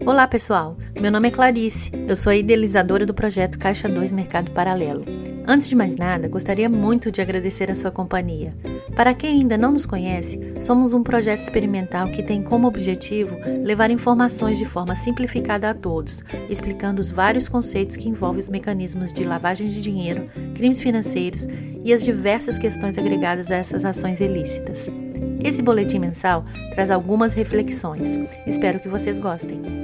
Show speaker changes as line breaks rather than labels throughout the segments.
Olá, pessoal. Meu nome é Clarice. Eu sou a idealizadora do projeto Caixa 2 Mercado Paralelo. Antes de mais nada, gostaria muito de agradecer a sua companhia. Para quem ainda não nos conhece, somos um projeto experimental que tem como objetivo levar informações de forma simplificada a todos, explicando os vários conceitos que envolvem os mecanismos de lavagem de dinheiro, crimes financeiros e as diversas questões agregadas a essas ações ilícitas. Esse boletim mensal traz algumas reflexões. Espero que vocês gostem.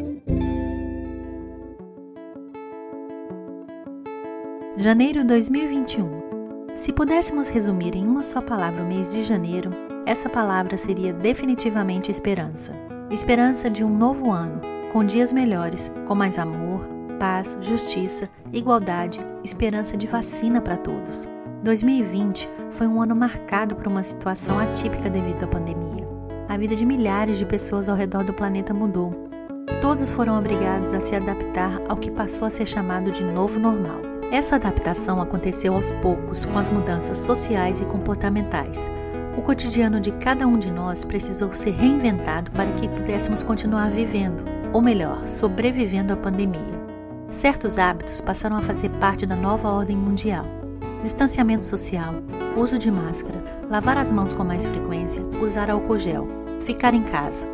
Janeiro 2021. Se pudéssemos resumir em uma só palavra o mês de janeiro, essa palavra seria definitivamente esperança. Esperança de um novo ano, com dias melhores, com mais amor, paz, justiça, igualdade, esperança de vacina para todos. 2020 foi um ano marcado por uma situação atípica devido à pandemia. A vida de milhares de pessoas ao redor do planeta mudou. Todos foram obrigados a se adaptar ao que passou a ser chamado de novo normal. Essa adaptação aconteceu aos poucos com as mudanças sociais e comportamentais. O cotidiano de cada um de nós precisou ser reinventado para que pudéssemos continuar vivendo, ou melhor, sobrevivendo à pandemia. Certos hábitos passaram a fazer parte da nova ordem mundial. Distanciamento social, uso de máscara, lavar as mãos com mais frequência, usar álcool gel, ficar em casa.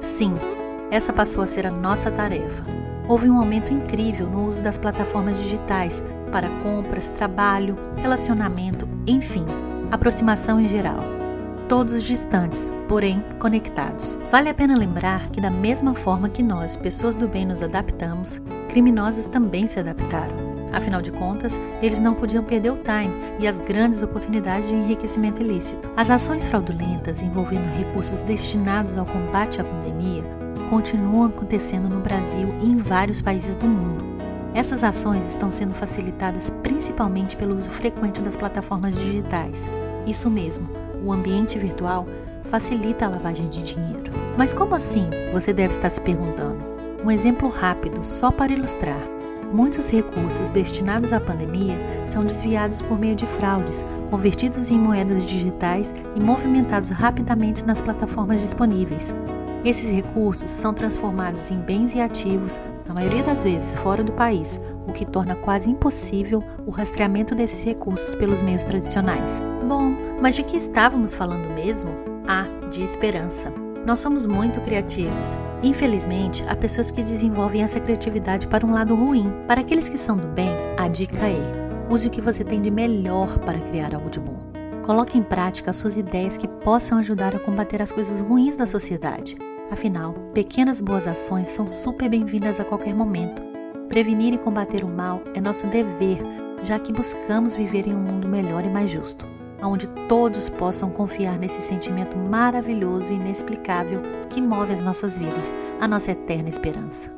Sim, essa passou a ser a nossa tarefa. Houve um aumento incrível no uso das plataformas digitais, para compras, trabalho, relacionamento, enfim, aproximação em geral. Todos distantes, porém conectados. Vale a pena lembrar que, da mesma forma que nós, pessoas do bem, nos adaptamos, criminosos também se adaptaram. Afinal de contas, eles não podiam perder o time e as grandes oportunidades de enriquecimento ilícito. As ações fraudulentas envolvendo recursos destinados ao combate à pandemia continuam acontecendo no Brasil e em vários países do mundo. Essas ações estão sendo facilitadas principalmente pelo uso frequente das plataformas digitais. Isso mesmo, o ambiente virtual facilita a lavagem de dinheiro. Mas como assim? Você deve estar se perguntando. Um exemplo rápido, só para ilustrar. Muitos recursos destinados à pandemia são desviados por meio de fraudes, convertidos em moedas digitais e movimentados rapidamente nas plataformas disponíveis. Esses recursos são transformados em bens e ativos na maioria das vezes fora do país, o que torna quase impossível o rastreamento desses recursos pelos meios tradicionais. Bom, mas de que estávamos falando mesmo? Ah, de esperança. Nós somos muito criativos. Infelizmente, há pessoas que desenvolvem essa criatividade para um lado ruim. Para aqueles que são do bem, a dica é: use o que você tem de melhor para criar algo de bom. Coloque em prática as suas ideias que possam ajudar a combater as coisas ruins da sociedade. Afinal, pequenas boas ações são super bem-vindas a qualquer momento. Prevenir e combater o mal é nosso dever, já que buscamos viver em um mundo melhor e mais justo, onde todos possam confiar nesse sentimento maravilhoso e inexplicável que move as nossas vidas, a nossa eterna esperança.